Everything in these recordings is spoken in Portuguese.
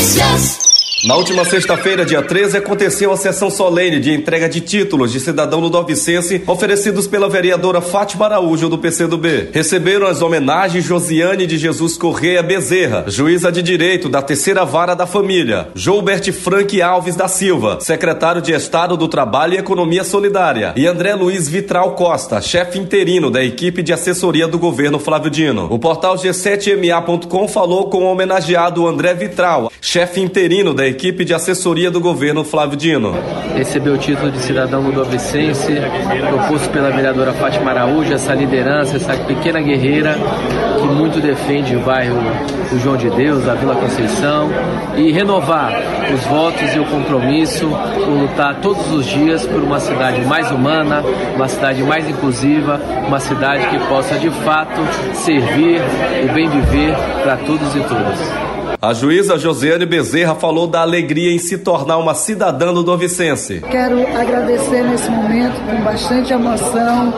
Noticias. Na última sexta-feira, dia 13, aconteceu a sessão solene de entrega de títulos de cidadão ludovicense oferecidos pela vereadora Fátima Araújo do PCdoB. Receberam as homenagens Josiane de Jesus Correia Bezerra, juíza de direito da terceira vara da família, Joubert Frank Alves da Silva, secretário de Estado do Trabalho e Economia Solidária, e André Luiz Vitral Costa, chefe interino da equipe de assessoria do governo Flávio Dino. O portal G7MA.com falou com o homenageado André Vitral, chefe interino da equipe de assessoria do governo Flávio Dino. Recebeu o título de cidadão ludovicense, proposto pela vereadora Fátima Araújo, essa liderança, essa pequena guerreira que muito defende o bairro do João de Deus, a Vila Conceição, e renovar os votos e o compromisso por lutar todos os dias por uma cidade mais humana, uma cidade mais inclusiva, uma cidade que possa de fato servir o bem viver para todos e todas. A juíza Josiane Bezerra falou da alegria em se tornar uma cidadã do Dovicense. Quero agradecer nesse momento, com bastante emoção,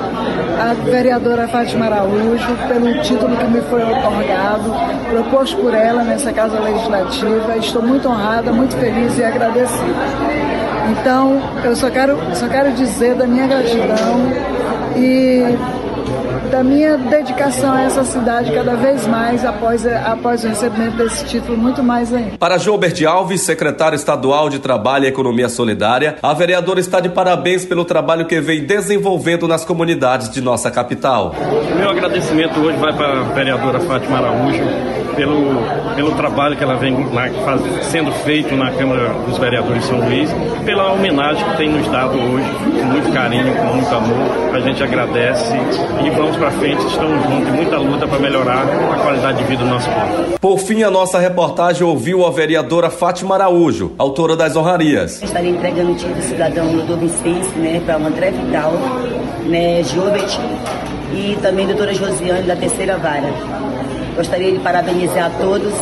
a vereadora Fátima Araújo pelo título que me foi otorgado, proposto por ela nessa Casa Legislativa. Estou muito honrada, muito feliz e agradecida. Então, eu só quero, só quero dizer da minha gratidão e da minha dedicação a essa cidade cada vez mais após, após o recebimento desse título, muito mais ainda. Para Gilbert Alves, secretário estadual de Trabalho e Economia Solidária, a vereadora está de parabéns pelo trabalho que vem desenvolvendo nas comunidades de nossa capital. Meu agradecimento hoje vai para a vereadora Fátima Araújo pelo, pelo trabalho que ela vem na, faz, sendo feito na Câmara dos Vereadores de São Luís, pela homenagem que tem nos dado hoje, com muito carinho, com muito amor. A gente agradece e vamos para frente, estamos juntos em muita luta para melhorar a qualidade de vida do nosso povo. Por fim, a nossa reportagem ouviu a vereadora Fátima Araújo, autora das honrarias. Estarei entregando o título de cidadão do Vicente, né, para o André Vidal, né, Jovet e também a doutora Josiane da terceira vara. Gostaria de parabenizar a todos,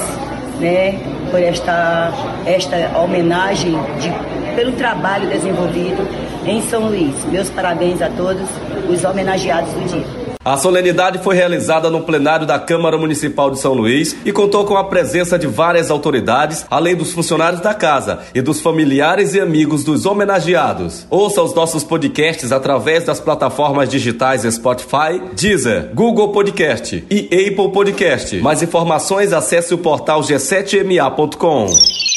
né, por esta, esta homenagem de, pelo trabalho desenvolvido em São Luís. Meus parabéns a todos os homenageados do dia. A solenidade foi realizada no plenário da Câmara Municipal de São Luís e contou com a presença de várias autoridades, além dos funcionários da casa e dos familiares e amigos dos homenageados. Ouça os nossos podcasts através das plataformas digitais Spotify, Deezer, Google Podcast e Apple Podcast. Mais informações acesse o portal g7ma.com.